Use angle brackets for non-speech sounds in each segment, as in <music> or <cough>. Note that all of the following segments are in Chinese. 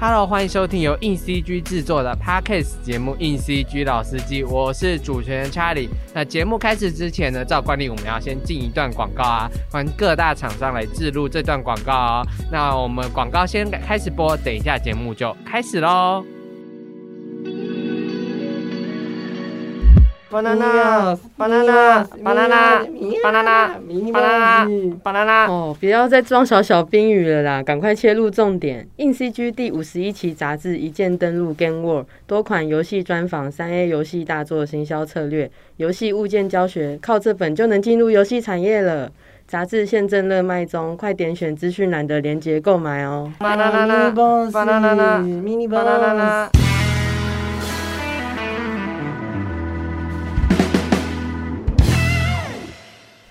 Hello，欢迎收听由硬 CG 制作的 Podcast 节目《硬 CG 老司机》，我是主持人 Charlie。那节目开始之前呢，照惯例我们要先进一段广告啊，欢迎各大厂商来置入这段广告哦。那我们广告先开始播，等一下节目就开始喽。Banana banana banana banana banana banana 哦，不要再装小小冰雨了啦，赶快切入重点。硬 CG 第五十一期杂志一键登录 Game World，多款游戏专访、三 A 游戏大作行销策略、游戏物件教学，靠这本就能进入游戏产业了。杂志现正热卖中，快点选资讯栏的链接购买哦。banana banana banana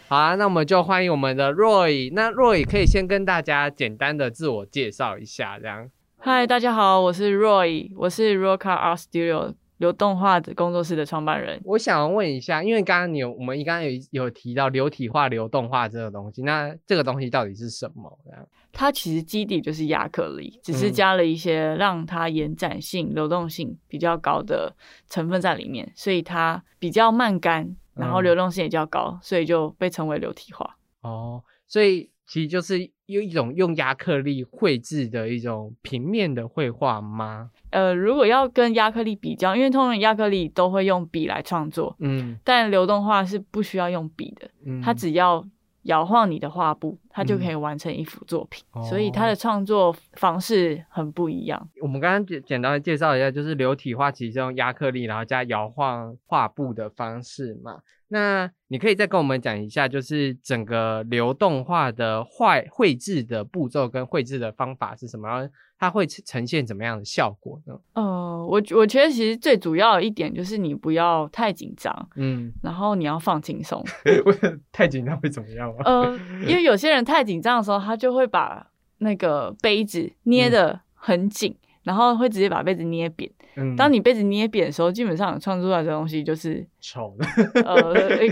好啊，那我们就欢迎我们的 Roy。那 Roy 可以先跟大家简单的自我介绍一下，这样。嗨，大家好，我是 Roy，我是 Roca Art Studio 流动画的工作室的创办人。我想问一下，因为刚刚你有我们刚刚有有提到流体化、流动画这个东西，那这个东西到底是什么？这样。它其实基底就是亚克力，只是加了一些让它延展性、流动性比较高的成分在里面，所以它比较慢干。然后流动性也较高，所以就被称为流体画。哦，所以其实就是用一种用亚克力绘制的一种平面的绘画吗？呃，如果要跟亚克力比较，因为通常亚克力都会用笔来创作，嗯，但流动画是不需要用笔的，嗯，它只要。摇晃你的画布，它就可以完成一幅作品，所以它的创作方式很不一样。我们刚刚简简单的介绍一下，就是流体画其实用压克力，然后加摇晃画布的方式嘛。那你可以再跟我们讲一下，就是整个流动画的画绘制的步骤跟绘制的方法是什么？它会呈现怎么样的效果呢？呃，我我觉得其实最主要一点就是你不要太紧张，嗯，然后你要放轻松。<laughs> 太紧张会怎么样吗？呃，因为有些人太紧张的时候，他就会把那个杯子捏得很紧，然后会直接把杯子捏扁。嗯当你杯子捏扁的时候，基本上创作出来的东西就是丑的。呃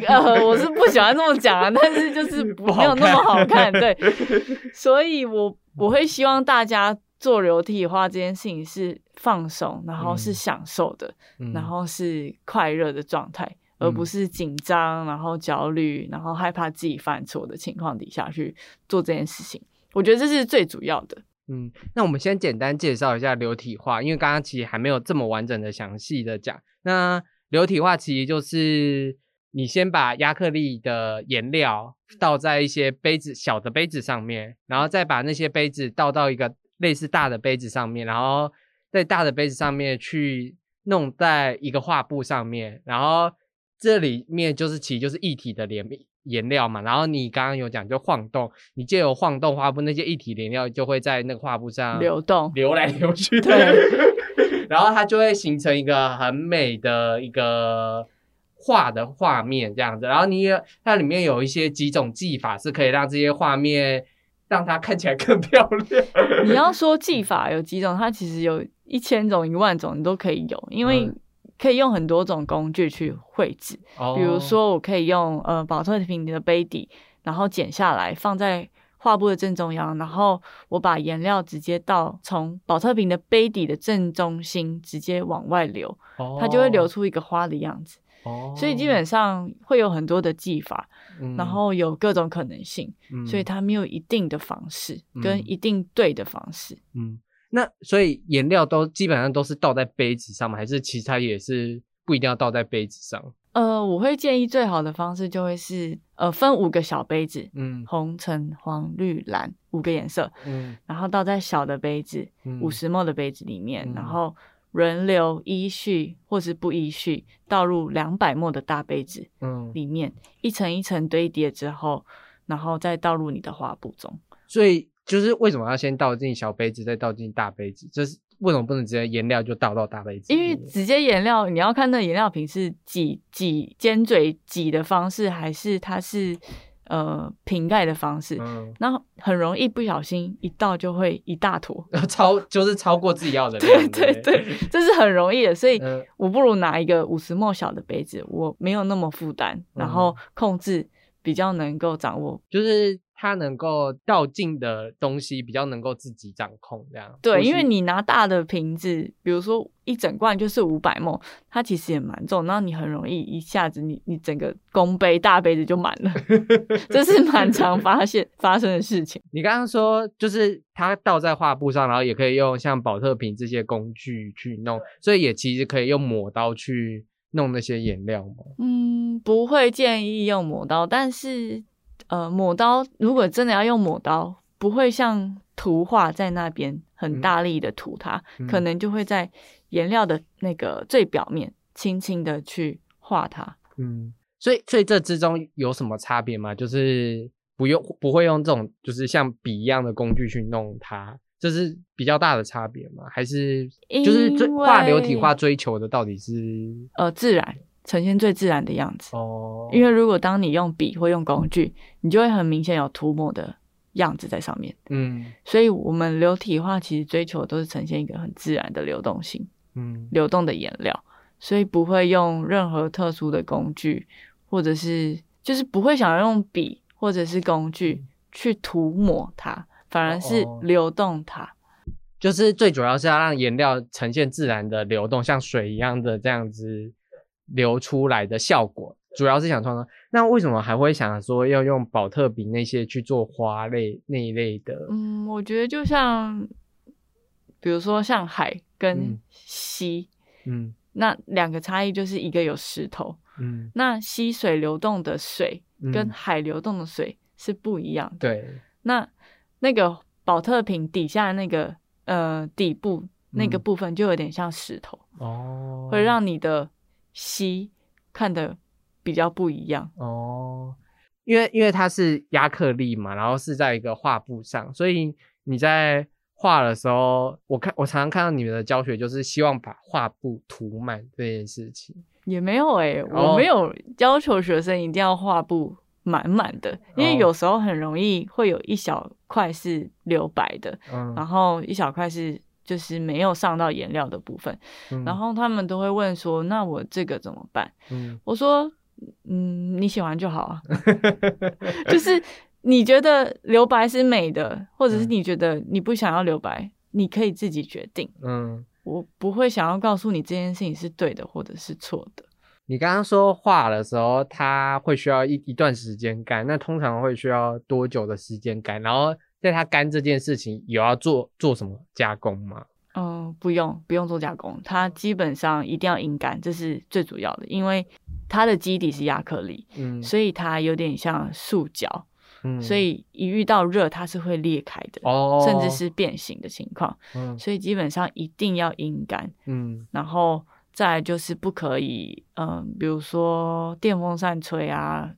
呃，我是不喜欢这么讲啊，但是就是没有那么好看。对，<laughs> 所以我我会希望大家。做流体画这件事情是放松，然后是享受的，然后是快乐的状态，而不是紧张，然后焦虑，然后害怕自己犯错的情况底下去做这件事情。我觉得这是最主要的。嗯，那我们先简单介绍一下流体画，因为刚刚其实还没有这么完整的、详细的讲。那流体画其实就是你先把亚克力的颜料倒在一些杯子、小的杯子上面，然后再把那些杯子倒到一个。类似大的杯子上面，然后在大的杯子上面去弄在一个画布上面，然后这里面就是其实就是一体的颜颜料嘛。然后你刚刚有讲就晃动，你借由晃动画布，那些一体颜料就会在那个画布上流动，流来流去。对，<laughs> 然后它就会形成一个很美的一个画的画面这样子。然后你它里面有一些几种技法是可以让这些画面。让它看起来更漂亮。<laughs> 你要说技法有几种，它其实有一千种、一万种，你都可以有，因为可以用很多种工具去绘制。比如说，我可以用呃保特瓶的杯底，然后剪下来放在画布的正中央，然后我把颜料直接到从保特瓶的杯底的正中心直接往外流，它就会流出一个花的样子。所以基本上会有很多的技法，然后有各种可能性，所以它没有一定的方式跟一定对的方式。嗯，那所以颜料都基本上都是倒在杯子上吗？还是其他也是不一定要倒在杯子上？呃，我会建议最好的方式就会是呃分五个小杯子，嗯，红橙黄绿蓝五个颜色，嗯，然后倒在小的杯子五十沫的杯子里面，然后。轮流依序或是不依序倒入两百沫的大杯子，嗯，里面一层一层堆叠之后，然后再倒入你的画布中。所以就是为什么要先倒进小杯子，再倒进大杯子？就是为什么不能直接颜料就倒到大杯子？因为直接颜料，你要看那颜料瓶是挤挤尖嘴挤的方式，还是它是。呃，瓶盖的方式，然后很容易不小心一倒就会一大坨，<laughs> 超就是超过自己要的量。对对对，<laughs> 这是很容易的，所以我不如拿一个五十沫小的杯子，我没有那么负担，然后控制比较能够掌握。就是它能够倒进的东西比较能够自己掌控，这样。对，因为你拿大的瓶子，比如说一整罐就是五百梦，它其实也蛮重，然后你很容易一下子你你整个公杯大杯子就满了，<laughs> 这是蛮常发现发生的事情。<laughs> 你刚刚说就是它倒在画布上，然后也可以用像保特瓶这些工具去弄，所以也其实可以用抹刀去弄那些颜料吗？嗯，不会建议用抹刀，但是。呃，抹刀如果真的要用抹刀，不会像涂画在那边很大力的涂它，可能就会在颜料的那个最表面轻轻的去画它。嗯，所以所以这之中有什么差别吗？就是不用不会用这种就是像笔一样的工具去弄它，这是比较大的差别吗？还是就是追画流体画追求的到底是呃自然？呈现最自然的样子。哦，因为如果当你用笔或用工具，你就会很明显有涂抹的样子在上面。嗯，所以我们流体画其实追求都是呈现一个很自然的流动性，嗯，流动的颜料，所以不会用任何特殊的工具，或者是就是不会想要用笔或者是工具去涂抹它，反而是流动它，就是最主要是要让颜料呈现自然的流动，像水一样的这样子。流出来的效果，主要是想创造。那为什么还会想说要用宝特瓶那些去做花类那一类的？嗯，我觉得就像，比如说像海跟溪，嗯，那两个差异就是一个有石头，嗯，那溪水流动的水跟海流动的水是不一样的。对，那那个宝特瓶底下那个呃底部那个部分就有点像石头哦，会让你的。吸看的比较不一样哦，因为因为它是亚克力嘛，然后是在一个画布上，所以你在画的时候，我看我常常看到你们的教学就是希望把画布涂满这件事情，也没有哎，我没有要求学生一定要画布满满的，因为有时候很容易会有一小块是留白的，然后一小块是。就是没有上到颜料的部分，然后他们都会问说：“那我这个怎么办？”我说：“嗯，你喜欢就好啊。<laughs> 就是你觉得留白是美的，或者是你觉得你不想要留白，你可以自己决定。嗯，我不会想要告诉你这件事情是对的或者是错的。你刚刚说画的时候，它会需要一一段时间干，那通常会需要多久的时间干？然后。在它干这件事情，有要做做什么加工吗？嗯，不用，不用做加工，它基本上一定要阴干，这是最主要的，因为它的基底是亚克力，嗯，所以它有点像塑胶，嗯，所以一遇到热，它是会裂开的，哦，甚至是变形的情况，嗯，所以基本上一定要阴干，嗯，然后再就是不可以，嗯，比如说电风扇吹啊。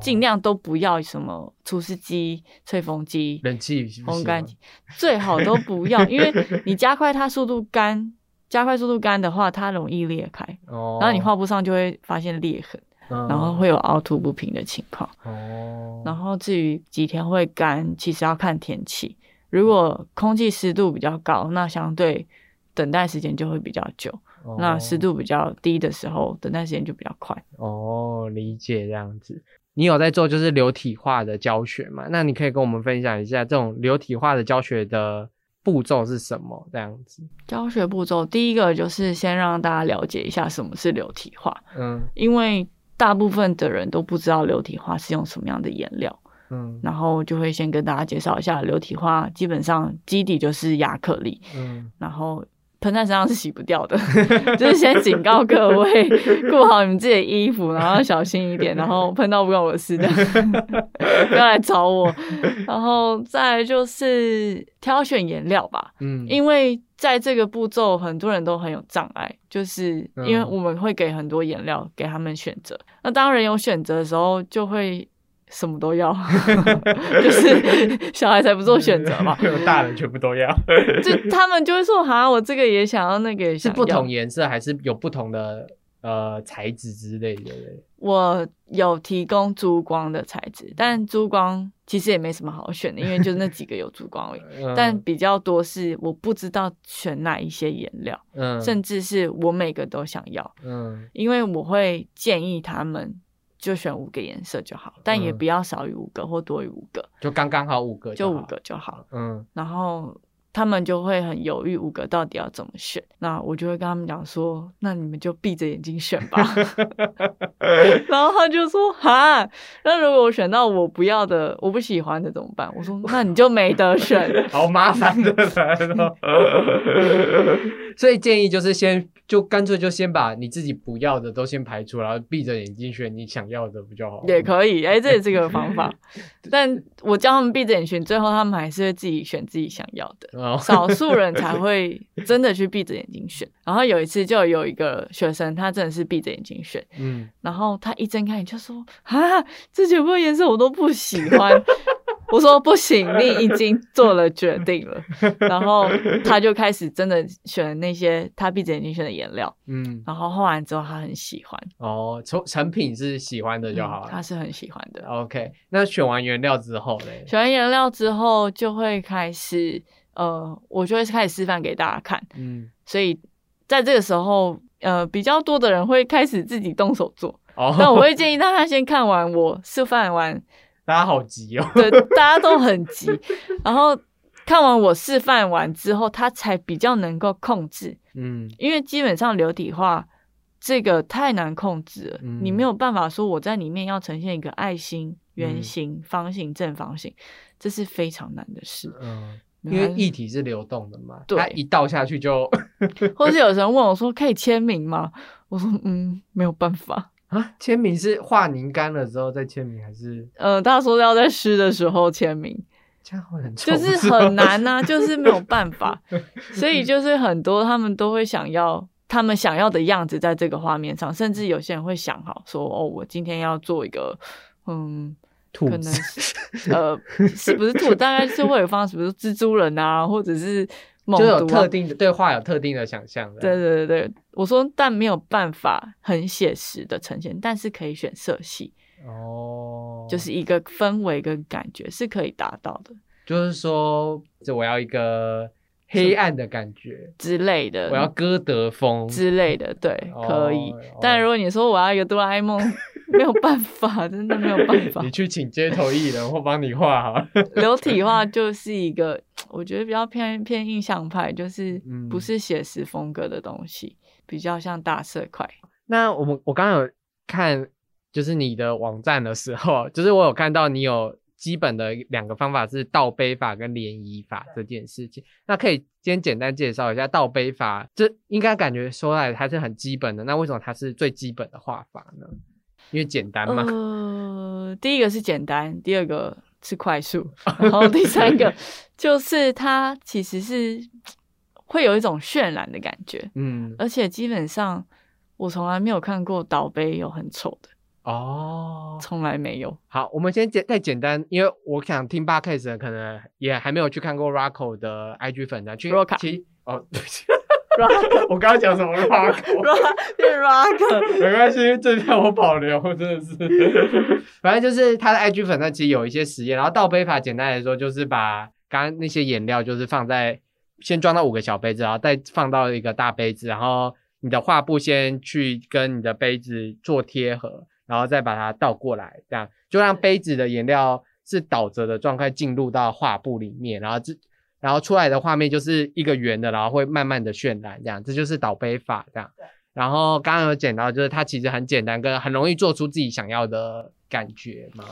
尽量都不要什么除湿机、吹风机、冷气、烘干机，最好都不要，因为你加快它速度干，加快速度干的话，它容易裂开，哦，然后你画布上就会发现裂痕，然后会有凹凸不平的情况，哦，然后至于几天会干，其实要看天气，如果空气湿度比较高，那相对等待时间就会比较久，那湿度比较低的时候，等待时间就比较快。哦，理解这样子。你有在做就是流体化的教学嘛？那你可以跟我们分享一下这种流体化的教学的步骤是什么？这样子，教学步骤第一个就是先让大家了解一下什么是流体画，嗯，因为大部分的人都不知道流体画是用什么样的颜料，嗯，然后就会先跟大家介绍一下流体画，基本上基底就是亚克力，嗯，然后。喷在身上是洗不掉的，<laughs> 就是先警告各位，顾好你们自己的衣服，然后小心一点，然后喷到不关我的事的，<laughs> 不要来找我。然后再就是挑选颜料吧，嗯，因为在这个步骤很多人都很有障碍，就是因为我们会给很多颜料给他们选择，那当人有选择的时候就会。什么都要，<laughs> 就是小孩才不做选择嘛，<laughs> 大人全部都要。<laughs> 就他们就会说：“哈，我这个也想要，那个也是不同颜色，还是有不同的呃材质之类的？”我有提供珠光的材质，但珠光其实也没什么好选的，因为就那几个有珠光而已。但比较多是我不知道选哪一些颜料，嗯，甚至是我每个都想要，嗯，因为我会建议他们。就选五个颜色就好，但也不要少于五个或多于五个，就刚刚好五个，就五个就好。嗯，然后。他们就会很犹豫，五个到底要怎么选？那我就会跟他们讲说：“那你们就闭着眼睛选吧。<laughs> ”然后他就说：“哈，那如果我选到我不要的、我不喜欢的怎么办？”我说：“那你就没得 <laughs> 选。”好麻烦的。<laughs> 所以建议就是先。就干脆就先把你自己不要的都先排除，然后闭着眼睛选你想要的不就好？也可以，哎，这也是个方法。<laughs> 但我教他们闭着眼选，最后他们还是会自己选自己想要的。<laughs> 少数人才会真的去闭着眼睛选。然后有一次就有一个学生，他真的是闭着眼睛选，嗯，然后他一睁开眼就说：“啊，这全部颜色我都不喜欢。” <laughs> <laughs> 我说不行，你已经做了决定了，然后他就开始真的选那些他闭着眼睛选的颜料，嗯，然后画完之后他很喜欢。哦，成成品是喜欢的就好了，他是很喜欢的。OK，那选完原料之后嘞？选完原料之后就会开始，呃，我就会开始示范给大家看，嗯，所以在这个时候，呃，比较多的人会开始自己动手做，哦，但我会建议大家先看完我示范完。大家好急哦！对，大家都很急。<laughs> 然后看完我示范完之后，他才比较能够控制。嗯，因为基本上流体画这个太难控制了，你没有办法说我在里面要呈现一个爱心、圆形、方形、正方形，这是非常难的事。嗯，因为液体是流动的嘛，它一倒下去就。<laughs> 或是有人问我说：“可以签名吗？”我说：“嗯，没有办法。”啊，签名是画凝干了之后再签名，还是？呃，他说要在湿的时候签名，这样会很就是很难呐，<laughs> 就是没有办法，所以就是很多他们都会想要他们想要的样子在这个画面上，甚至有些人会想好说，哦，我今天要做一个，嗯，兔子，呃，是不是兔？大概是会有方式，比如蜘蛛人啊，或者是。就有特定的对画有特定的想象的，对对对对，我说但没有办法很写实的呈现，但是可以选色系哦，就是一个氛围跟感觉是可以达到的。就是说，这我要一个黑暗的感觉之类的，我要歌德风之类的，对，可以。但如果你说我要一个哆啦 A 梦。<laughs> 没有办法，<laughs> 真的没有办法。<laughs> 你去请街头艺人，或帮你画哈。流体画就是一个，我觉得比较偏偏印象派，就是不是写实风格的东西，比较像大色块。那我们我刚刚有看，就是你的网站的时候，就是我有看到你有基本的两个方法是倒杯法跟涟漪法这件事情。那可以先简单介绍一下倒杯法，这应该感觉说来它是很基本的。那为什么它是最基本的画法呢？因为简单嘛。呃，第一个是简单，第二个是快速，<laughs> 然后第三个就是它其实是会有一种渲染的感觉。嗯，而且基本上我从来没有看过倒杯有很丑的哦，从来没有。好，我们先简再简单，因为我想听八 case 可能也还没有去看过 Rocko 的 IG 粉的，去其哦。我刚刚讲什么 rock？变 rock，<laughs> 没关系，这片我保留，真的是。<laughs> 反正就是他的 IG 粉，那其实有一些实验。然后倒杯法，简单来说就是把刚刚那些颜料，就是放在先装到五个小杯子，然后再放到一个大杯子，然后你的画布先去跟你的杯子做贴合，然后再把它倒过来，这样就让杯子的颜料是倒着的状态进入到画布里面，然后这。然后出来的画面就是一个圆的，然后会慢慢的渲染，这样，这就是倒杯法这样。然后刚刚有讲到，就是它其实很简单，跟很容易做出自己想要的感觉吗？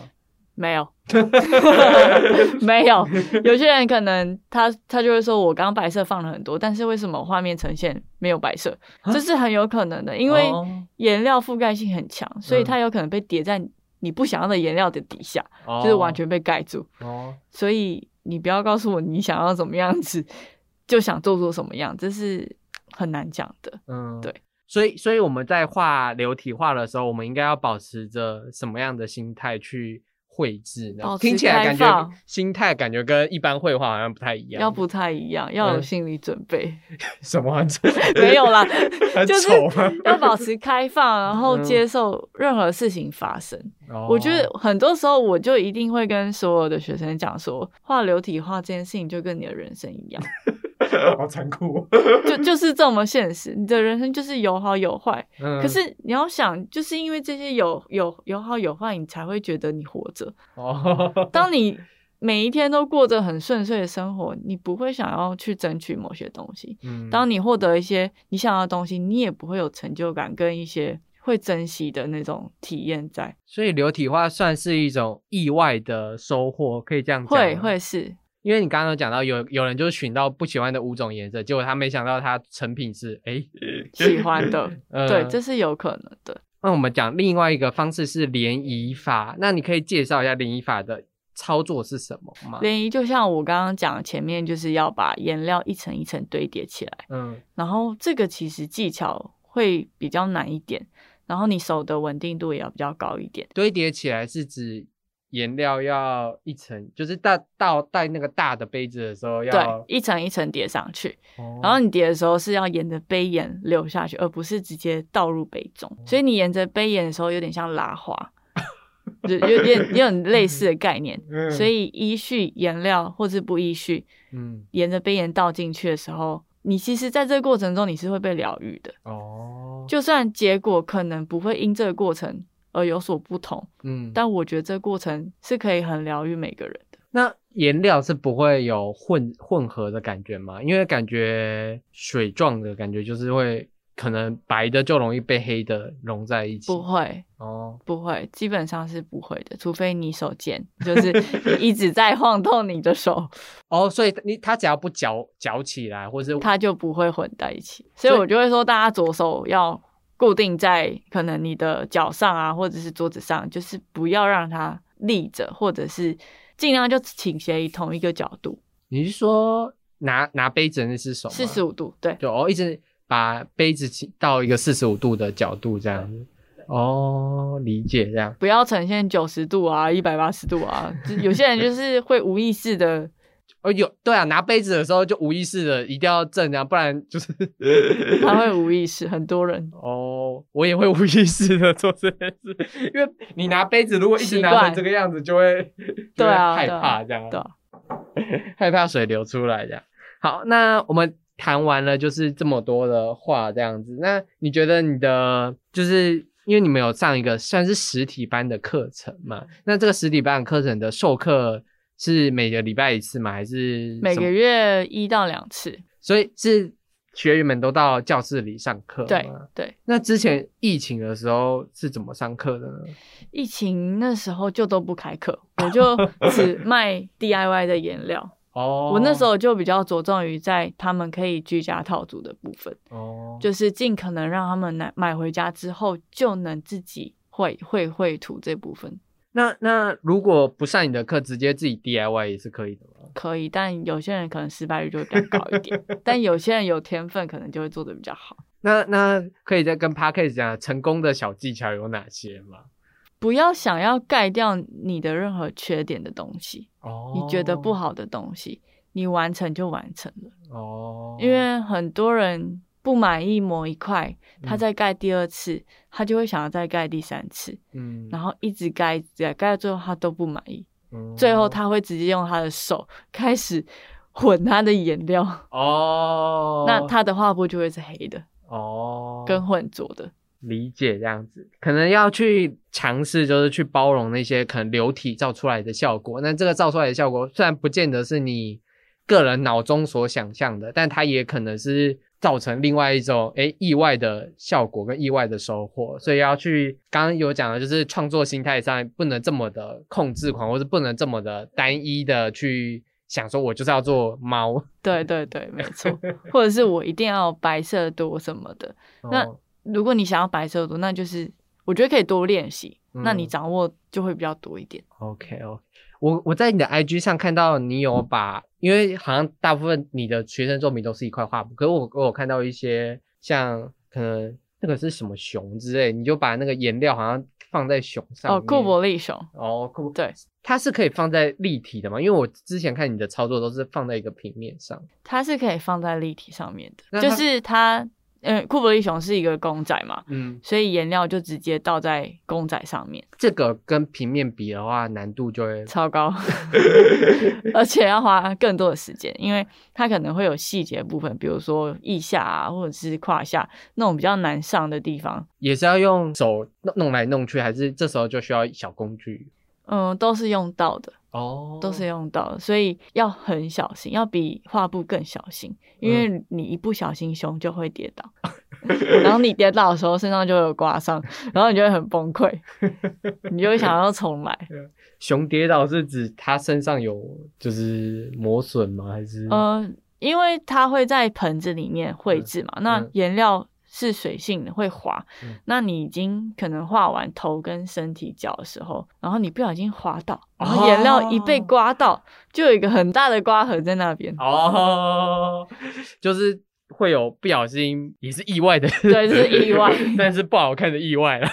没有，<laughs> 没有。有些人可能他他就会说，我刚刚白色放了很多，但是为什么画面呈现没有白色？这是很有可能的，因为颜料覆盖性很强，所以它有可能被叠在你不想要的颜料的底下，就是完全被盖住。哦，所以。你不要告诉我你想要怎么样子，就想做出什么样，这是很难讲的。嗯，对，所以，所以我们在画流体画的时候，我们应该要保持着什么样的心态去绘制呢？听起来感觉心态感觉跟一般绘画好像不太一样，要不太一样，要有心理准备。<laughs> 什么？<laughs> 没有啦，<laughs> 就是要保持开放，然后接受任何事情发生。我觉得很多时候，我就一定会跟所有的学生讲说，画流体画这件事情就跟你的人生一样，好残酷，<laughs> 就就是这么现实。你的人生就是有好有坏，可是你要想，就是因为这些有有有好有坏，你才会觉得你活着。哦，当你每一天都过着很顺遂的生活，你不会想要去争取某些东西。嗯，当你获得一些你想要的东西，你也不会有成就感跟一些会珍惜的那种体验在。所以流体化算是一种意外的收获，可以这样讲。会会是。因为你刚刚有讲到有有人就是寻到不喜欢的五种颜色，结果他没想到他成品是哎喜欢的，<laughs> 对，这是有可能的。那我们讲另外一个方式是涟漪法，那你可以介绍一下涟漪法的操作是什么吗？涟漪就像我刚刚讲，前面就是要把颜料一层一层堆叠起来，嗯，然后这个其实技巧会比较难一点，然后你手的稳定度也要比较高一点。堆叠起来是指？颜料要一层，就是倒倒带那个大的杯子的时候，要对一层一层叠上去。然后你叠的时候是要沿着杯沿流下去，而不是直接倒入杯中。所以你沿着杯沿的时候，有点像拉花，<laughs> 就有点有点类似的概念。所以依序颜料或是不依序，嗯，沿着杯沿倒进去的时候，你其实在这个过程中你是会被疗愈的。哦，就算结果可能不会因这个过程。而有所不同，嗯，但我觉得这过程是可以很疗愈每个人的。那颜料是不会有混混合的感觉吗？因为感觉水状的感觉就是会，可能白的就容易被黑的融在一起。不会哦，不会，基本上是不会的，除非你手贱，就是一直在晃动你的手。哦，所以你它只要不搅搅起来，或是它就不会混在一起。所以我就会说，大家左手要。固定在可能你的脚上啊，或者是桌子上，就是不要让它立着，或者是尽量就倾斜于同一个角度。你是说拿拿杯子那只手？四十五度，对，就哦，一直把杯子到一个四十五度的角度这样子。哦，理解这样。不要呈现九十度啊，一百八十度啊，有些人就是会无意识的。哦，有对啊，拿杯子的时候就无意识的一定要正啊，不然就是 <laughs> 他会 <laughs> 无意识，很多人哦，我也会无意识的做这件事，因为你拿杯子如果一直拿成这个样子，就会 <laughs> 对啊害怕这样，害怕水流出来这样。好，那我们谈完了就是这么多的话这样子，那你觉得你的就是因为你们有上一个算是实体班的课程嘛？那这个实体班的课程的授课。是每个礼拜一次吗？还是每个月一到两次？所以是学员们都到教室里上课对对。那之前疫情的时候是怎么上课的呢？疫情那时候就都不开课，我就只 <laughs> 卖 DIY 的颜料。哦。我那时候就比较着重于在他们可以居家套组的部分。哦。就是尽可能让他们买买回家之后就能自己绘绘绘图这部分。那那如果不上你的课，直接自己 DIY 也是可以的吗？可以，但有些人可能失败率就会比较高一点。<laughs> 但有些人有天分，可能就会做的比较好。那那可以再跟 p a r k e 讲成功的小技巧有哪些吗？不要想要盖掉你的任何缺点的东西。哦。你觉得不好的东西，你完成就完成了。哦。因为很多人。不满意某一块，他再盖第二次，他就会想要再盖第三次，嗯，然后一直盖，盖盖到最后他都不满意，最后他会直接用他的手开始混他的颜料，哦，<laughs> 那他的画布就会是黑的，哦，跟混浊的，理解这样子，可能要去尝试，就是去包容那些可能流体造出来的效果，那这个造出来的效果虽然不见得是你个人脑中所想象的，但它也可能是。造成另外一种诶意外的效果跟意外的收获，所以要去刚刚有讲的，就是创作心态上不能这么的控制狂，或是不能这么的单一的去想说，我就是要做猫。<laughs> 对对对，没错。或者是我一定要白色多什么的。那如果你想要白色多，那就是我觉得可以多练习，那你掌握就会比较多一点。OK OK。我我在你的 IG 上看到你有把，因为好像大部分你的学生作品都是一块画布，可是我我有看到一些像可能那个是什么熊之类，你就把那个颜料好像放在熊上。哦，库伯利熊。哦，库对，它是可以放在立体的吗？因为我之前看你的操作都是放在一个平面上。它是可以放在立体上面的，就是它呃，库伯利熊是一个公仔嘛，嗯，所以颜料就直接倒在公仔上面。这个跟平面比的话，难度就会超高，<laughs> 而且要花更多的时间，因为它可能会有细节部分，比如说腋下啊，或者是胯下那种比较难上的地方，也是要用手弄弄来弄去，还是这时候就需要小工具？嗯，都是用到的哦，都是用到的，所以要很小心，要比画布更小心，因为你一不小心熊就会跌倒，<laughs> 然后你跌倒的时候身上就有刮伤，然后你就会很崩溃，<laughs> 你就会想要重来。熊跌倒是指它身上有就是磨损吗？还是？嗯，因为它会在盆子里面绘制嘛，那颜料。是水性的，会滑。那你已经可能画完头跟身体脚的时候，然后你不小心滑倒，然后颜料一被刮到，就有一个很大的刮痕在那边。哦，<laughs> 就是会有不小心，也是意外的，对，是意外，<laughs> 但是不好看的意外了。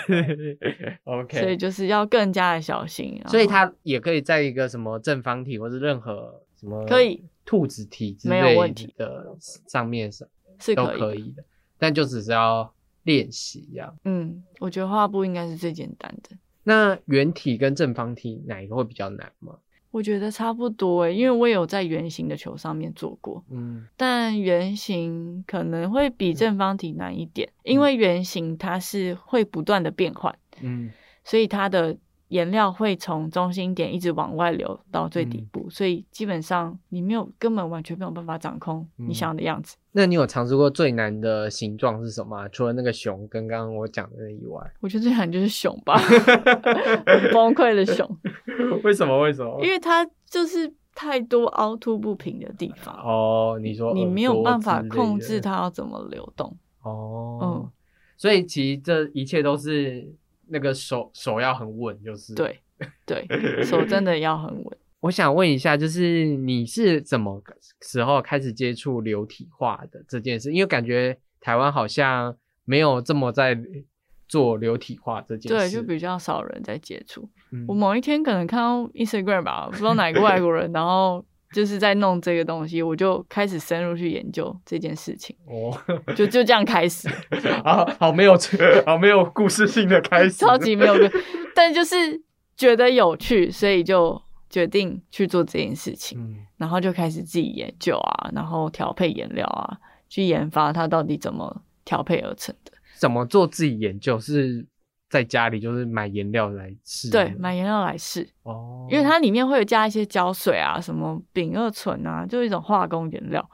<laughs> OK，所以就是要更加的小心。所以它也可以在一个什么正方体或是任何什么可以兔子体没有问题的上面是是可以的。但就只是要练习一样。嗯，我觉得画布应该是最简单的。那圆体跟正方体哪一个会比较难吗？我觉得差不多诶，因为我有在圆形的球上面做过。嗯，但圆形可能会比正方体难一点，因为圆形它是会不断的变换。嗯，所以它的。颜料会从中心点一直往外流到最底部，所以基本上你没有根本完全没有办法掌控你想要的样子。那你有尝试过最难的形状是什么？除了那个熊跟刚刚我讲的以外，我觉得最难就是熊吧，<laughs> 崩溃的熊。<laughs> 为什么？为什么？因为它就是太多凹凸不平的地方。哦，你说你没有办法控制它要怎么流动。哦，嗯，所以其实这一切都是。那个手手要很稳，就是对对，手真的要很稳。<laughs> 我想问一下，就是你是怎么时候开始接触流体画的这件事？因为感觉台湾好像没有这么在做流体画这件事，对，就比较少人在接触。我某一天可能看到 Instagram 吧，不知道哪个外国人，然后。就是在弄这个东西，我就开始深入去研究这件事情。哦，就就这样开始。<laughs> 啊，好没有，好没有故事性的开始。超级没有，但就是觉得有趣，所以就决定去做这件事情。嗯，然后就开始自己研究啊，然后调配颜料啊，去研发它到底怎么调配而成的。怎么做自己研究是？在家里就是买颜料来试，对，买颜料来试哦，因为它里面会有加一些胶水啊，什么丙二醇啊，就一种化工颜料。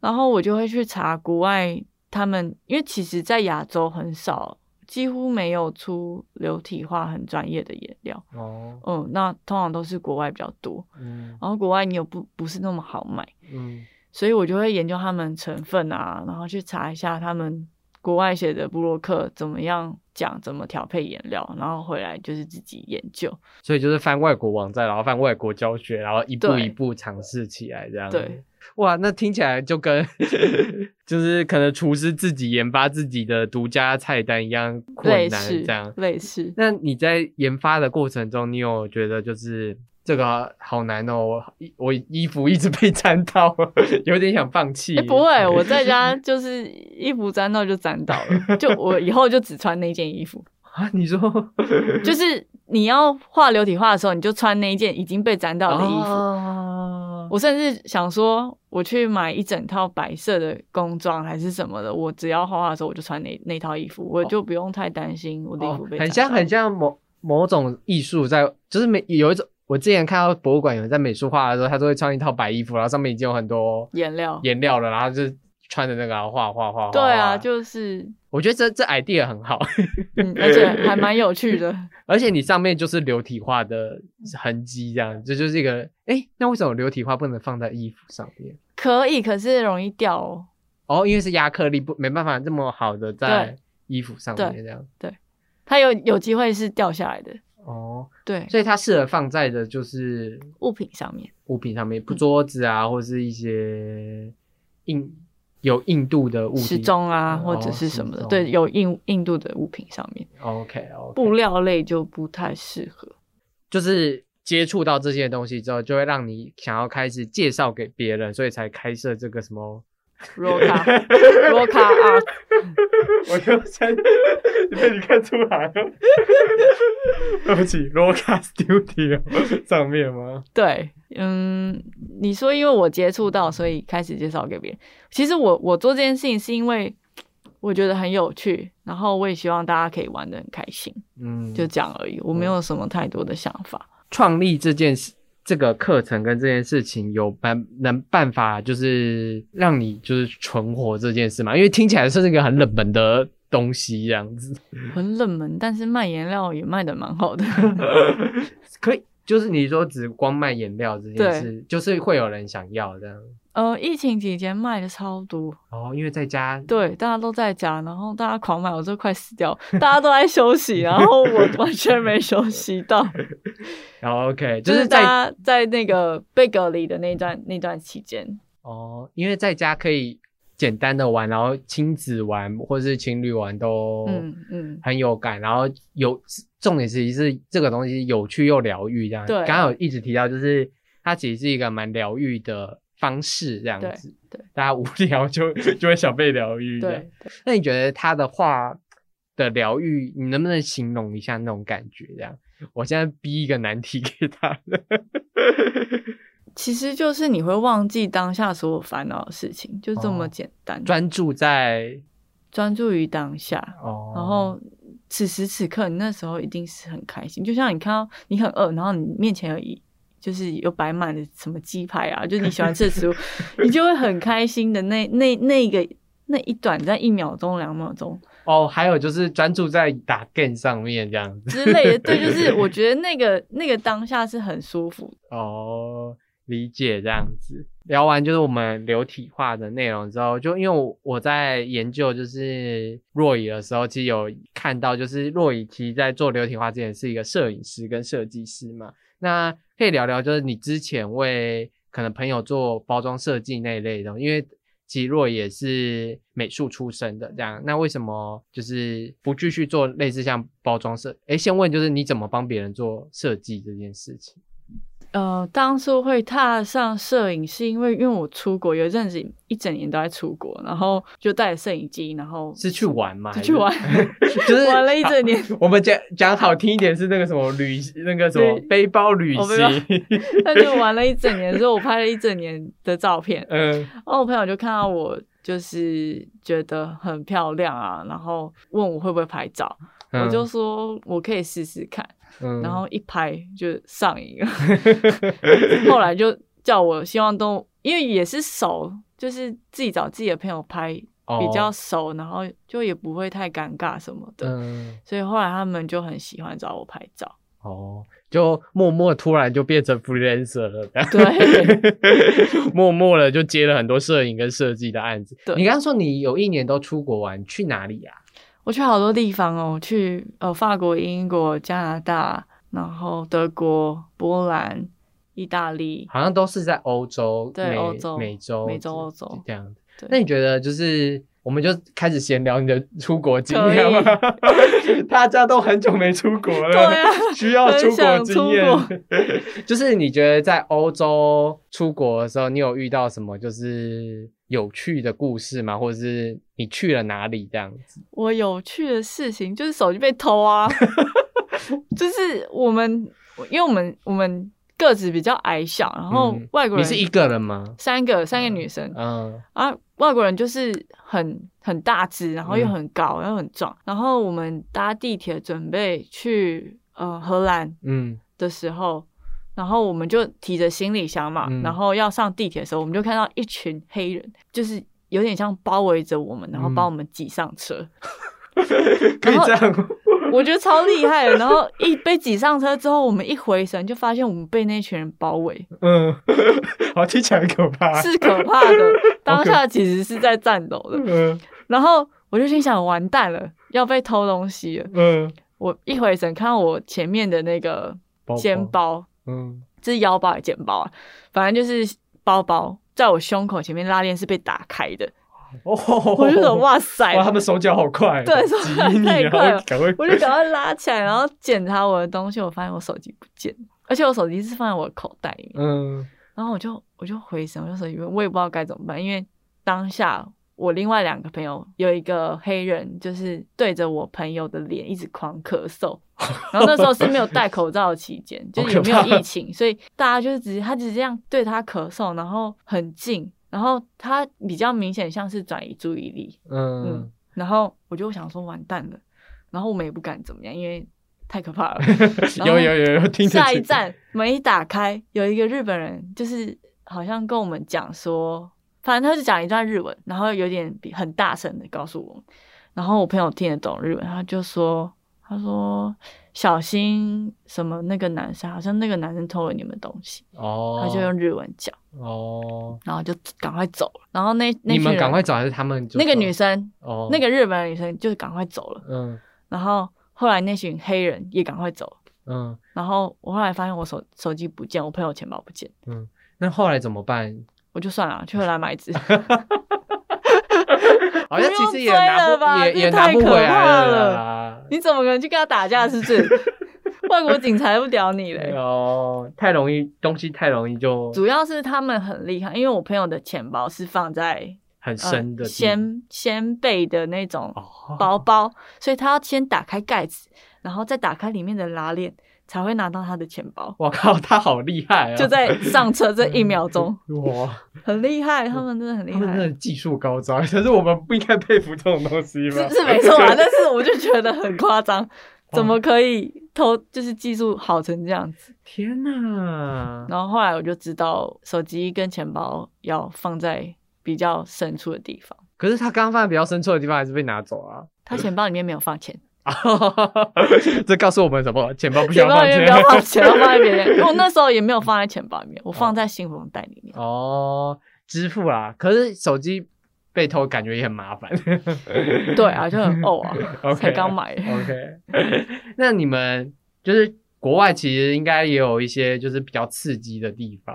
然后我就会去查国外，他们因为其实，在亚洲很少，几乎没有出流体画很专业的颜料哦。嗯，那通常都是国外比较多，嗯，然后国外你又不不是那么好买，嗯，所以我就会研究他们成分啊，然后去查一下他们国外写的布洛克怎么样。讲怎么调配颜料，然后回来就是自己研究，所以就是翻外国网站，然后翻外国教学，然后一步一步尝试起来这样。对，哇，那听起来就跟 <laughs> 就是可能厨师自己研发自己的独家菜单一样困难，这样类似。那你在研发的过程中，你有觉得就是？这个好难哦，我我衣服一直被沾到，有点想放弃。不会，我在家就是衣服沾到就沾到了，就我以后就只穿那件衣服 <laughs> 啊。你说，就是你要画流体画的时候，你就穿那一件已经被沾到的衣服。我甚至想说，我去买一整套白色的工装还是什么的，我只要画画的时候我就穿那那套衣服，我就不用太担心我的衣服被。很像很像某某种艺术，在就是每有一种。我之前看到博物馆有人在美术画的时候，他都会穿一套白衣服，然后上面已经有很多颜料颜料了，然后就穿着那个画画画。对啊，就是我觉得这这 idea 很好，<laughs> 而且还蛮有趣的。<laughs> 而且你上面就是流体画的痕迹，这样这就是一个哎，那为什么流体画不能放在衣服上面？可以，可是容易掉哦。哦，因为是亚克力，不没办法这么好的在衣服上面这样。对，它有有机会是掉下来的。哦，对，所以它适合放在的就是物品上面，物品上面，不桌子啊，或是一些硬有硬度的物时钟啊，或者是什么的，对，有硬硬度的物品上面。OK，OK，布料类就不太适合。就是接触到这些东西之后，就会让你想要开始介绍给别人，所以才开设这个什么 Roca Roca Art 我就在 <laughs> 被你看出来了，<laughs> 对不起，Roca Studio 上面吗？对，嗯，你说因为我接触到，所以开始介绍给别人。其实我我做这件事情是因为我觉得很有趣，然后我也希望大家可以玩的很开心，嗯，就这样而已。我没有什么太多的想法。创立这件事。这个课程跟这件事情有办能办法，就是让你就是存活这件事嘛？因为听起来是一个很冷门的东西，这样子。很冷门，但是卖颜料也卖的蛮好的。<laughs> 可以，就是你说只光卖颜料这件事，就是会有人想要这样。呃，疫情期间卖的超多哦，因为在家，对，大家都在家，然后大家狂买，我就快死掉，大家都在休息，然后我 <laughs> 完全没休息到。<laughs> 然后 OK，就是大家在那个被隔离的那段那段期间。哦，因为在家可以简单的玩，然后亲子玩或者是情侣玩都嗯嗯很有感，然后有重点其实是这个东西有趣又疗愈这样。对，刚刚有一直提到，就是它其实是一个蛮疗愈的。方式这样子，对，大家无 <laughs> 聊就就会想被疗愈。对，那你觉得他的话的疗愈，你能不能形容一下那种感觉？这样，我现在逼一个难题给他。<laughs> 其实就是你会忘记当下所有烦恼的事情，就这么简单，专注在专注于当下。哦，然后此时此刻，你那时候一定是很开心。就像你看到你很饿，然后你面前有一。就是有摆满的什么鸡排啊，就是你喜欢吃的食物，<laughs> 你就会很开心的那那那个那一短在一秒钟两秒钟哦，还有就是专注在打 game 上面这样子之类的，<laughs> 对，就是我觉得那个那个当下是很舒服哦，理解这样子。聊完就是我们流体化的内容之后，就因为我我在研究就是若乙的时候，其实有看到就是若乙其实在做流体化之前是一个摄影师跟设计师嘛，那。可以聊聊，就是你之前为可能朋友做包装设计那一类的，因为吉若也是美术出身的，这样，那为什么就是不继续做类似像包装设？哎，先问就是你怎么帮别人做设计这件事情？呃，当初会踏上摄影，是因为因为我出国有一阵子一整年都在出国，然后就带着摄影机，然后是去玩吗？去玩，<laughs> 就是玩了一整年。我们讲讲好听一点是那个什么旅，那个什么背包旅行。<laughs> 那就玩了一整年，之后我拍了一整年的照片。<laughs> 嗯，然后我朋友就看到我，就是觉得很漂亮啊，然后问我会不会拍照，我就说我可以试试看。然后一拍就上瘾了，<laughs> 后来就叫我希望都，因为也是熟，就是自己找自己的朋友拍比较熟，然后就也不会太尴尬什么的，所以后来他们就很喜欢找我拍照。哦，就默默突然就变成 freelancer 了，对，<laughs> 默默的就接了很多摄影跟设计的案子。对。你刚刚说你有一年都出国玩，去哪里呀？我去好多地方哦，去呃法国、英国、加拿大，然后德国、波兰、意大利，好像都是在欧洲，对，欧洲、美洲、美洲、欧洲这样子。那你觉得就是？我们就开始闲聊你的出国经验吧。<laughs> 大家都很久没出国了，需要出国经验。<laughs> 就是你觉得在欧洲出国的时候，你有遇到什么就是有趣的故事吗？或者是你去了哪里这样子？我有趣的事情就是手机被偷啊，<laughs> 就是我们，因为我们我们。个子比较矮小，然后外国人你是一个人吗？三个三个女生，嗯啊，外国人就是很很大只，然后又很高又很壮，然后我们搭地铁准备去呃荷兰嗯的时候，然后我们就提着行李箱嘛，然后要上地铁的时候，我们就看到一群黑人，就是有点像包围着我们，然后把我们挤上车。<laughs> 可以这样，我觉得超厉害。然后一 <laughs> 被挤上车之后，我们一回神就发现我们被那群人包围。嗯，<laughs> 好听起来可怕，是可怕的。当下其实是在战斗的。嗯，然后我就心想，完蛋了，要被偷东西了。嗯，我一回神看到我前面的那个肩包，嗯，这是腰包还是肩包啊？反正就是包包，在我胸口前面拉链是被打开的。哦，我就说哇塞，哇，他们手脚好快，对，手脚太快了，我就赶快拉起来，然后检查我的东西，我发现我手机不见，而且我手机是放在我的口袋里面，嗯，然后我就我就回神，我就说我也不知道该怎么办，因为当下我另外两个朋友有一个黑人，就是对着我朋友的脸一直狂咳嗽，然后那时候是没有戴口罩的期间，<laughs> 就是也没有疫情，所以大家就是直接他只是这样对他咳嗽，然后很近，然后他比较明显像是转移注意力，嗯，然后我就想说完蛋了，然后我们也不敢怎么样，因为太可怕了。<laughs> 有有有有，听下一站门一打开，有一个日本人，就是好像跟我们讲说。反正他就讲一段日文，然后有点很大声的告诉我，然后我朋友听得懂日文，他就说：“他说小心什么那个男生，好像那个男生偷了你们东西。”哦，他就用日文讲。哦，然后就赶快走了。然后那那你们赶快走还是他们？那个女生哦，那个日本女生就是赶快走了。嗯，然后后来那群黑人也赶快走了。嗯，然后我后来发现我手手机不见，我朋友钱包不见。嗯，那后来怎么办？我就算了，去荷兰买一只。<laughs> 好像其实也拿不也也拿不回来了。你怎么可能去跟他打架？是不是？<laughs> 外国警察不屌你嘞？哦，太容易，东西太容易就。主要是他们很厉害，因为我朋友的钱包是放在很深的先先背的那种包包，所以他要先打开盖子，然后再打开里面的拉链。才会拿到他的钱包。我靠，他好厉害啊！就在上车这一秒钟，<laughs> 哇，很厉害，他们真的很厉害，他们真的技术高超。<laughs> 可是我们不应该佩服这种东西吗？是是没错啊，<laughs> 但是我就觉得很夸张，怎么可以偷？就是技术好成这样子？天哪！然后后来我就知道，手机跟钱包要放在比较深处的地方。可是他刚刚放在比较深处的地方，还是被拿走啊？他钱包里面没有放钱。<laughs> 这告诉我们什么？钱包不要放钱，不要放钱，包放在别人。我那时候也没有放在钱包里面，我 <laughs> 放在信封袋里面。哦，支付啦。可是手机被偷，感觉也很麻烦。<laughs> 对啊，就很呕啊。才刚买。OK。那你们就是国外，其实应该也有一些就是比较刺激的地方。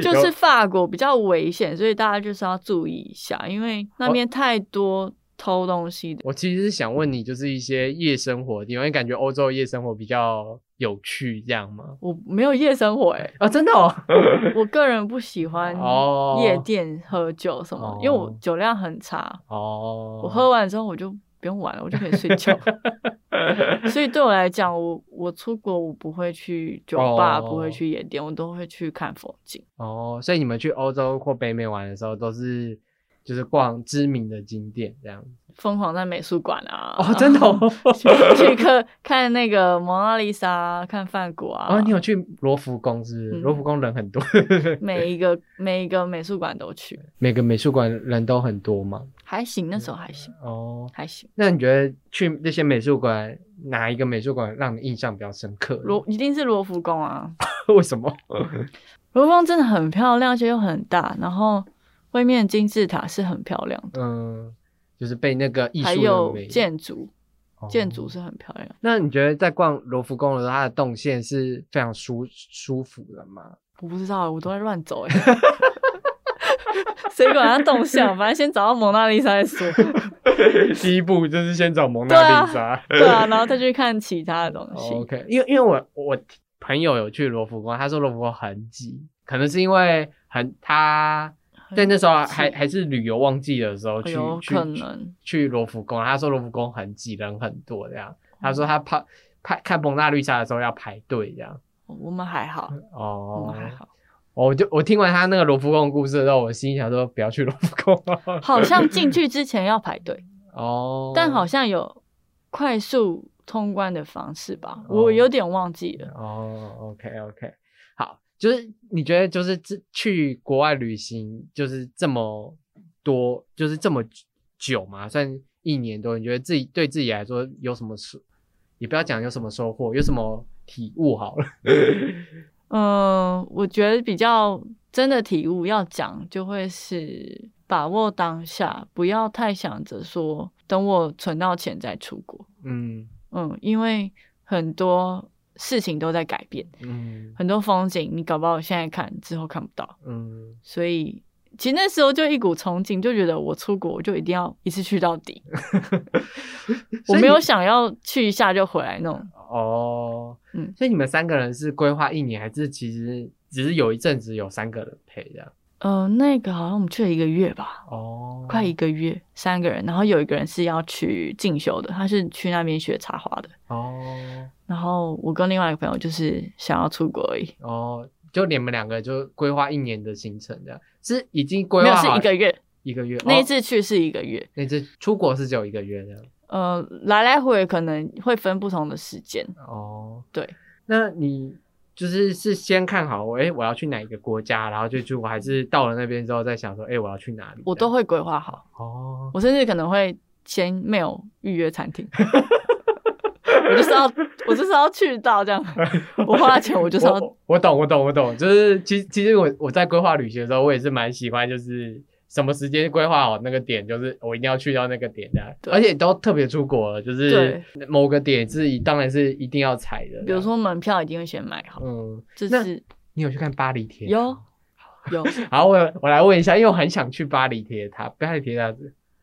就是法国比较危险，所以大家就是要注意一下，因为那边太多。偷东西的，我其实是想问你，就是一些夜生活的地方，你感觉欧洲夜生活比较有趣，这样吗？我没有夜生活，哎，啊，真的哦，<laughs> 我个人不喜欢夜店喝酒什么，因为我酒量很差哦，我喝完之后我就不用玩了，我就可以睡觉。<laughs> 所以对我来讲，我我出国我不会去酒吧，不会去夜店，我都会去看风景。哦，所以你们去欧洲或北美玩的时候都是。就是逛知名的景点这样子，疯狂在美术馆啊！哦，真的 <laughs> 去看看那个蒙娜丽莎，看梵谷啊！哦，你有去罗浮宫是？罗浮宫人很多，每一个 <laughs> 每一个美术馆都去，每个美术馆人都很多吗？还行，那时候还行哦，还行。那你觉得去那些美术馆，哪一个美术馆让你印象比较深刻？罗一定是罗浮宫啊！<laughs> 为什么？罗浮宫真的很漂亮，而且又很大，然后。外面金字塔是很漂亮的，嗯，就是被那个艺术还有建筑，建筑是很漂亮。那你觉得在逛罗浮宫的时候，它的动线是非常舒舒服的吗？我不知道，我都在乱走哎，<laughs> 谁管它动线？反正先找到蒙娜丽莎再说。<laughs> 第一步就是先找蒙娜丽莎，对啊，然后再去看其他的东西。OK，因为因为我我朋友有去罗浮宫，他说罗浮宫很挤，可能是因为很他。在那时候还还是旅游旺季的时候去去去罗浮宫，他说罗浮宫很挤，人很多这样。他说他拍拍看蒙娜丽莎的时候要排队这样。我们还好哦，我们还好。我就我听完他那个罗浮宫的故事之后，我心想说不要去罗浮宫。<laughs> 好像进去之前要排队 <laughs> 哦，但好像有快速通关的方式吧，我有点忘记了。哦，OK OK。就是你觉得就是这去国外旅行就是这么多，就是这么久嘛，算一年多。你觉得自己对自己来说有什么收？也不要讲有什么收获，有什么体悟好了。嗯，<laughs> 我觉得比较真的体悟要讲，就会是把握当下，不要太想着说等我存到钱再出国。嗯嗯，因为很多。事情都在改变，嗯，很多风景你搞不好现在看之后看不到，嗯，所以其实那时候就一股憧憬，就觉得我出国我就一定要一次去到底，<laughs> 我没有想要去一下就回来那种。哦，嗯，所以你们三个人是规划一年，还是其实只是有一阵子有三个人陪这样？呃，那个好像我们去了一个月吧，哦，快一个月，三个人，然后有一个人是要去进修的，他是去那边学插花的，哦，然后我跟另外一个朋友就是想要出国而已，哦，就你们两个就规划一年的行程，这样是已经规划没有是一个月，一个月，那一次去是一个月，那次出国是只有一个月这样，呃，来来回可能会分不同的时间，哦，对，那你。就是是先看好我，哎，我要去哪一个国家，然后就就我还是到了那边之后再想说，哎，我要去哪里？我都会规划好哦。我甚至可能会先没有预约餐厅，<laughs> 我就是要我就是要去到这样，<laughs> 我花钱我就是要。我懂我懂我懂，就是其其实我我在规划旅行的时候，我也是蛮喜欢就是。什么时间规划好那个点，就是我一定要去到那个点的，而且都特别出国了，就是某个点是当然是一定要踩的。比如说门票一定会先买好。嗯，就是你有去看巴黎铁？有有。<laughs> 好，我我来问一下，因为我很想去巴黎铁塔。巴黎铁塔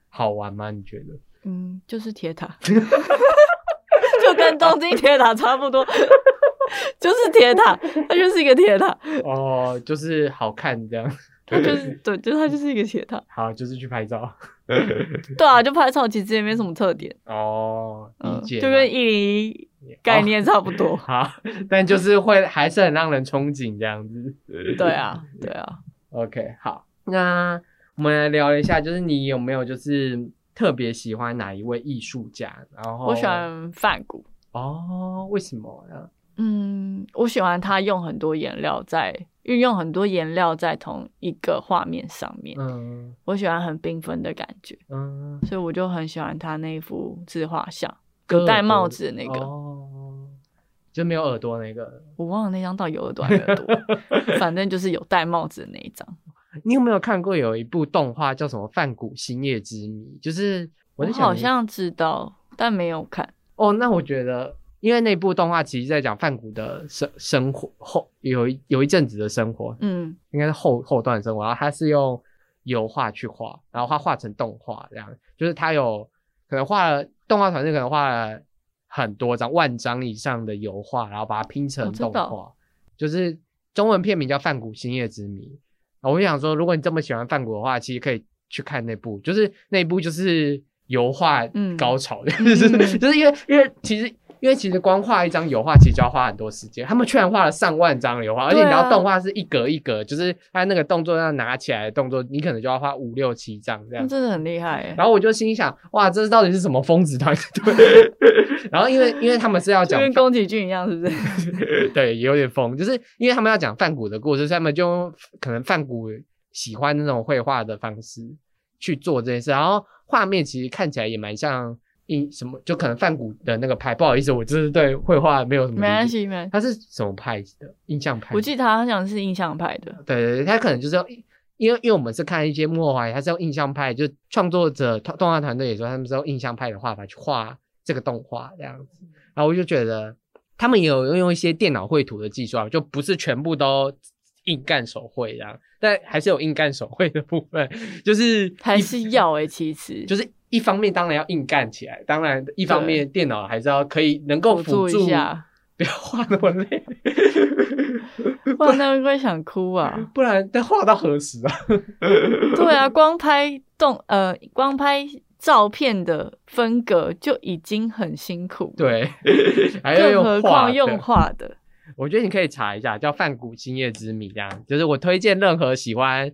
好玩吗？你觉得？嗯，就是铁塔，<laughs> 就跟东京铁塔差不多，<laughs> 就是铁塔，它就是一个铁塔。哦，就是好看这样。它就是对，就是他就是一个斜塔。好，就是去拍照。<laughs> 对啊，就拍照，其实也没什么特点。哦，理解。就跟一零概念差不多。<laughs> 好，但就是会还是很让人憧憬这样子。对啊，对啊。<laughs> OK，好，那我们来聊一下，就是你有没有就是特别喜欢哪一位艺术家？然后我喜欢梵谷。哦，为什么呀？嗯，我喜欢他用很多颜料在运用很多颜料在同一个画面上面。嗯，我喜欢很缤纷的感觉。嗯，所以我就很喜欢他那一幅自画像，戴帽子的那个。哦，就没有耳朵那个。我忘了那张到底有耳朵还是耳朵，<laughs> 反正就是有戴帽子的那一张。你有没有看过有一部动画叫什么《泛古星夜之谜》？就是我好像知道，但没有看。哦，那我觉得。因为那部动画其实在讲范谷的生生活后有一有一阵子的生活，嗯，应该是后后段生活，然后他是用油画去画，然后他画成动画这样，就是他有可能画了动画团队可能画了很多张万张以上的油画，然后把它拼成动画，就是中文片名叫《范谷星夜之谜》。我就想说，如果你这么喜欢范谷的话，其实可以去看那部，就是那部就是油画高潮，<laughs> 就是就是因为因为其实。因为其实光画一张油画，其实就要花很多时间。他们居然画了上万张油画，而且你知道动画是一格一格，就是他那个动作要拿起来的动作，你可能就要画五六七张这样。真的很厉害。然后我就心想，哇，这到底是什么疯子团队？<laughs> 然后因为因为他们是要讲跟宫崎骏一样，是不是？<laughs> 对，有点疯，就是因为他们要讲范谷的故事，所以他们就可能范谷喜欢那种绘画的方式去做这件事，然后画面其实看起来也蛮像。印什么就可能梵谷的那个派，不好意思，我就是对绘画没有什么。没关系，没关系。他是什么派的？印象派。我记得他好像是印象派的。对对对，他可能就是要，因为因为我们是看一些幕后画，他是用印象派，就创作者动动画团队也说他们是用印象派的画法去画这个动画这样子。然后我就觉得他们也有用一些电脑绘图的技术啊，就不是全部都硬干手绘这样，但还是有硬干手绘的部分，就是还是要哎，其实就是。一方面当然要硬干起来，当然一方面电脑还是要可以能够辅助一下，<laughs> 不要画那么累，<laughs> 不然那会想哭啊！不然得画到何时啊？<laughs> 对啊，光拍动呃，光拍照片的分格就已经很辛苦，对，更何况用画的。我觉得你可以查一下，叫《泛古星夜之谜》，这样就是我推荐任何喜欢。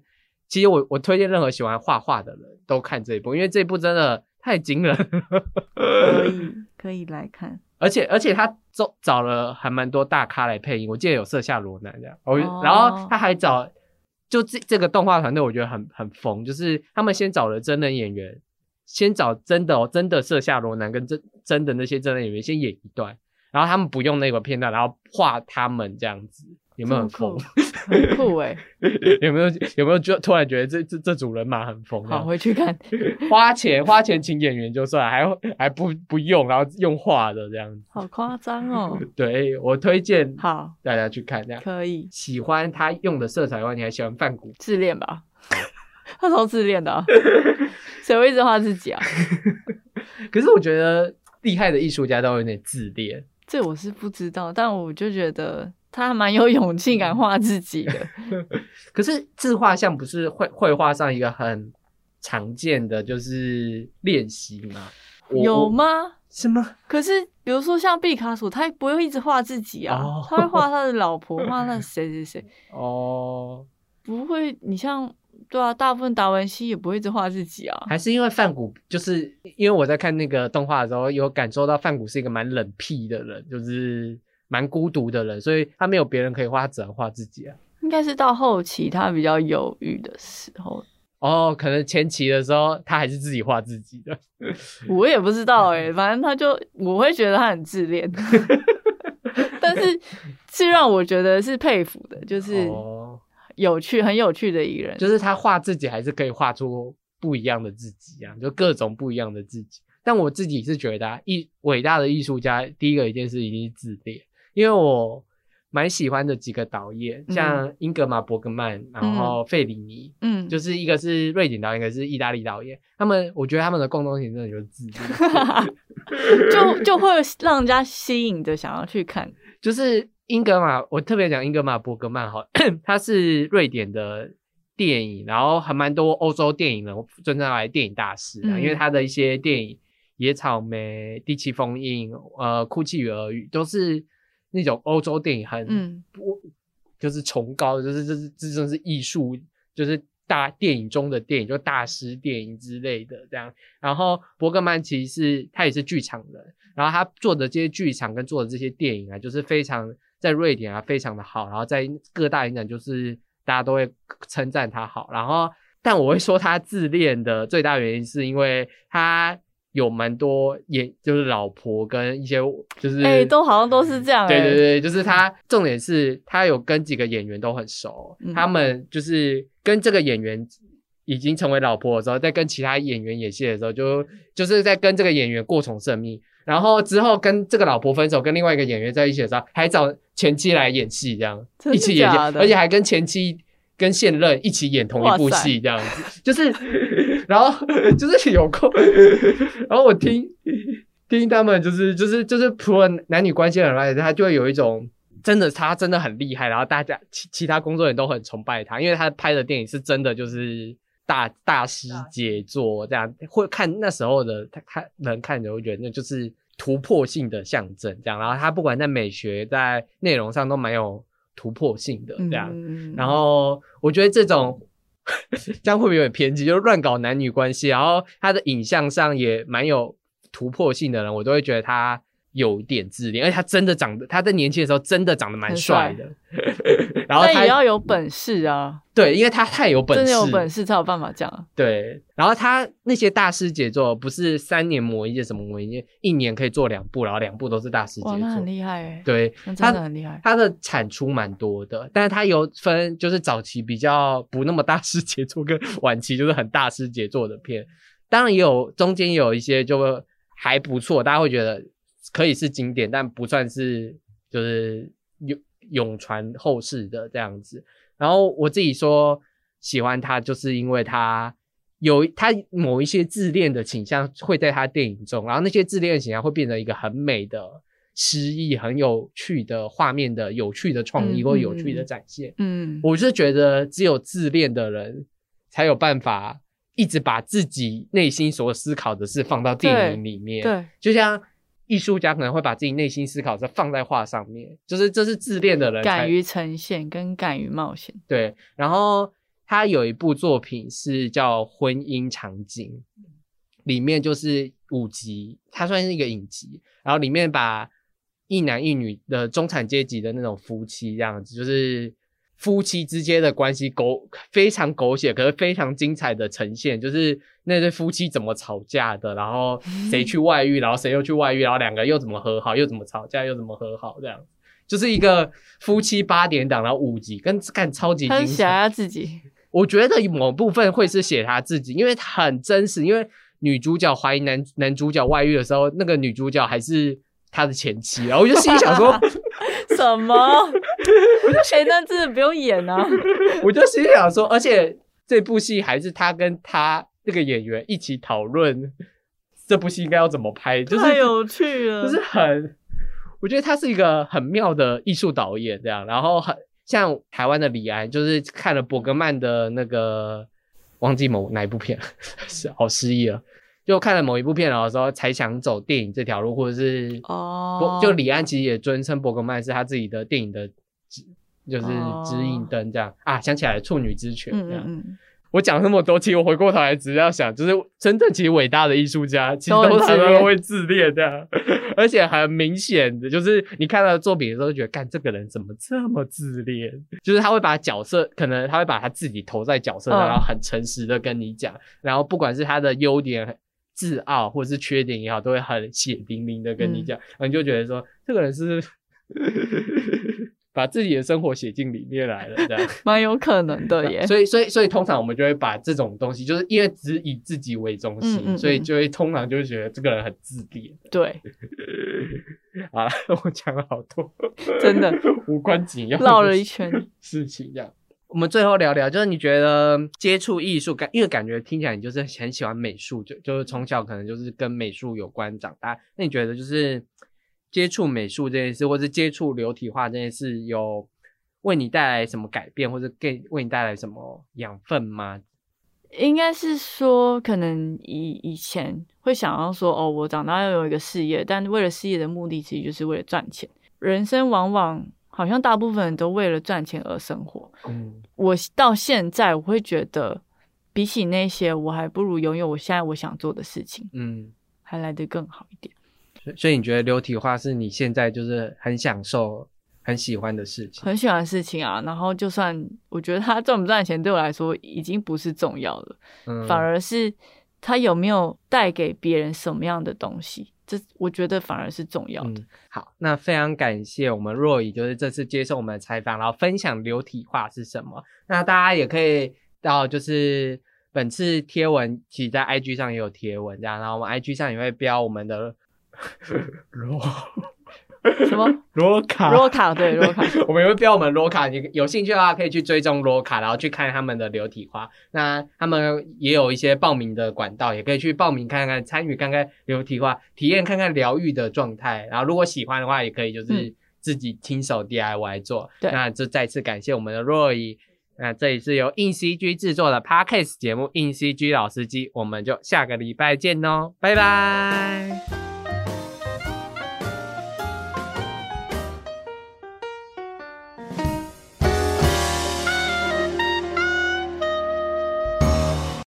其实我我推荐任何喜欢画画的人都看这一部，因为这一部真的太惊人。可以 <laughs> 可以来看，而且而且他找找了还蛮多大咖来配音，我记得有色下罗南这样。哦。然后他还找，就这这个动画团队我觉得很很疯，就是他们先找了真人演员，先找真的哦真的色下罗南跟真真的那些真人演员先演一段，然后他们不用那个片段，然后画他们这样子。有没有很疯？很酷哎！<laughs> 有没有有没有就突然觉得这这这组人马很疯？好，回去看。<laughs> 花钱花钱请演员就算，还还不不用，然后用画的这样子，好夸张哦！对我推荐，好大家去看这样。可以喜欢他用的色彩的话，你还喜欢范古？自恋吧？<laughs> 他超自恋的，谁会一直画自己啊？可是我觉得厉害的艺术家都有点自恋，这我是不知道，但我就觉得。他蛮有勇气敢画自己的。<laughs> 可是自画像不是绘绘画上一个很常见的就是练习吗？有吗？什么？可是比如说像毕卡索，他不会一直画自己啊，他会画他的老婆，画那谁谁谁。<laughs> 哦，不会。你像对啊，大部分达文西也不会一直画自己啊。还是因为范古，就是因为我在看那个动画的时候，有感受到范古是一个蛮冷僻的人，就是蛮孤独的人，所以他没有别人可以画，他只能画自己啊。应该是到后期他比较犹豫的时候。哦，可能前期的时候他还是自己画自己的，我也不知道哎，反正他就我会觉得他很自恋，<laughs> 但是是让我觉得是佩服的，就是有趣很有趣的一个人，就是他画自己还是可以画出不一样的自己啊，就各种不一样的自己。但我自己是觉得艺伟大的艺术家，第一个一件事一定是自恋，因为我。蛮喜欢的几个导演，像英格玛·伯格曼，然后费里尼，嗯，就是一个是瑞典导演，一个是意大利导演。他们，我觉得他们的共同点真的就是自恋，<laughs> 就就会让人家吸引着想要去看。就是英格玛，我特别讲英格玛·伯格曼哈，<coughs> 他是瑞典的电影，然后还蛮多欧洲电影人尊称为电影大师啊，因为他的一些电影《野草莓》《第七封印》呃，《哭泣与耳语》都是。那种欧洲电影很不就是崇高，就是这是这真是艺术，就是大电影中的电影，就大师电影之类的这样。然后伯格曼其实是他也是剧场人，然后他做的这些剧场跟做的这些电影啊，就是非常在瑞典啊非常的好，然后在各大影展就是大家都会称赞他好。然后但我会说他自恋的最大原因是因为他。有蛮多演，就是老婆跟一些就是，哎，都好像都是这样。对对对，就是他，重点是他有跟几个演员都很熟，他们就是跟这个演员已经成为老婆的时候，在跟其他演员演戏的时候，就就是在跟这个演员过从甚密。然后之后跟这个老婆分手，跟另外一个演员在一起的时候，还找前妻来演戏，这样一起演，而且还跟前妻跟现任一起演同一部戏，这样子，就是。然后就是有空，然后我听听他们就是就是就是除了男女关系很外，他就会有一种真的他真的很厉害，然后大家其其他工作人员都很崇拜他，因为他拍的电影是真的就是大大师杰作这样，会看那时候的他看人看着会觉得那就是突破性的象征这样，然后他不管在美学在内容上都蛮有突破性的这样，然后我觉得这种。<laughs> 这样会不会有点偏激？就是乱搞男女关系，然后他的影像上也蛮有突破性的人，我都会觉得他有点自恋，而且他真的长得，他在年轻的时候真的长得蛮帅的。<laughs> 然后他也要有本事啊，对，因为他太有本事，真的有本事才有办法这样。对，然后他那些大师杰作，不是三年磨一剑，什么磨一剑，一年可以做两部，然后两部都是大师杰作，很厉害哎。对，真的很厉害。他的产出蛮多的，但是他有分，就是早期比较不那么大师杰作，跟晚期就是很大师杰作的片。当然也有中间有一些就还不错，大家会觉得可以是经典，但不算是就是永。永传后世的这样子，然后我自己说喜欢他，就是因为他有他某一些自恋的倾向会在他电影中，然后那些自恋的倾向会变成一个很美的诗意、很有趣的画面的有趣的创意或有趣的展现。嗯，我是觉得只有自恋的人才有办法一直把自己内心所思考的事放到电影里面。对，就像。艺术家可能会把自己内心思考是放在画上面，就是这是自恋的人敢于呈现跟敢于冒险。对，然后他有一部作品是叫《婚姻场景》，里面就是五集，它算是一个影集，然后里面把一男一女的中产阶级的那种夫妻这样子，就是。夫妻之间的关系狗非常狗血，可是非常精彩的呈现，就是那对夫妻怎么吵架的，然后 <laughs> 谁去外遇，然后谁又去外遇，然后两个又怎么和好，又怎么吵架，又怎么和好，这样就是一个夫妻八点档，然后五集跟看超级精彩。写他自己，我觉得某部分会是写他自己，因为很真实。因为女主角怀疑男男主角外遇的时候，那个女主角还是他的前妻，然后我就心里想说。<laughs> 什么？<laughs> 我就谁那真的不用演啊！<laughs> 我就心想说，而且这部戏还是他跟他那个演员一起讨论这部戏应该要怎么拍，就是太有趣了，就是很，我觉得他是一个很妙的艺术导演，这样，然后很像台湾的李安，就是看了伯格曼的那个忘记某哪一部片，是好失忆了，就看了某一部片的时候才想走电影这条路，或者是哦，就李安其实也尊称伯格曼是他自己的电影的指，就是指引灯这样。啊，想起来处女之泉这样。我讲那么多，其实我回过头来只是要想，就是真正其实伟大的艺术家，其实都常常会自恋的，<laughs> 而且很明显的，就是你看到作品的时候，觉得，干这个人怎么这么自恋？就是他会把角色，可能他会把他自己投在角色上，然后很诚实的跟你讲，然后不管是他的优点、自傲或者是缺点也好，都会很血淋淋的跟你讲，然后你就觉得说，这个人是。把自己的生活写进里面来了，这样 <laughs> 蛮有可能的耶。所以，所以，所以，通常我们就会把这种东西，就是因为只以自己为中心，所以就会通常就会觉得这个人很自恋。对，<laughs> 啊，我讲了好多，<laughs> 真的无关紧要，绕了一圈事情。这样，我们最后聊聊，就是你觉得接触艺术感，因为感觉听起来你就是很喜欢美术，就就是从小可能就是跟美术有关长大。那你觉得就是？接触美术这件事，或是接触流体画这件事，有为你带来什么改变，或者给为你带来什么养分吗？应该是说，可能以以前会想要说，哦，我长大要有一个事业，但为了事业的目的，其实就是为了赚钱。人生往往好像大部分人都为了赚钱而生活。嗯，我到现在我会觉得，比起那些，我还不如拥有我现在我想做的事情。嗯，还来得更好一点。所以你觉得流体化是你现在就是很享受、很喜欢的事情？很喜欢的事情啊！然后就算我觉得它赚不赚钱，对我来说已经不是重要了，嗯反而是他有没有带给别人什么样的东西，这我觉得反而是重要的。好，那非常感谢我们若雨，就是这次接受我们的采访，然后分享流体化是什么。那大家也可以到就是本次贴文，其实在 IG 上也有贴文，这样，然后我们 IG 上也会标我们的。<laughs> 罗什么 <laughs> 罗卡？罗卡对罗卡，<laughs> 我们会标我们罗卡。你有兴趣的话，可以去追踪罗卡，然后去看他们的流体花。那他们也有一些报名的管道，也可以去报名看看，参与看看流体花，体验看看疗愈的状态。然后如果喜欢的话，也可以就是自己亲手 DIY 做。那就再次感谢我们的若依。那这里是由硬 CG 制作的 Podcast 节目，硬 CG 老司机，我们就下个礼拜见哦，拜拜。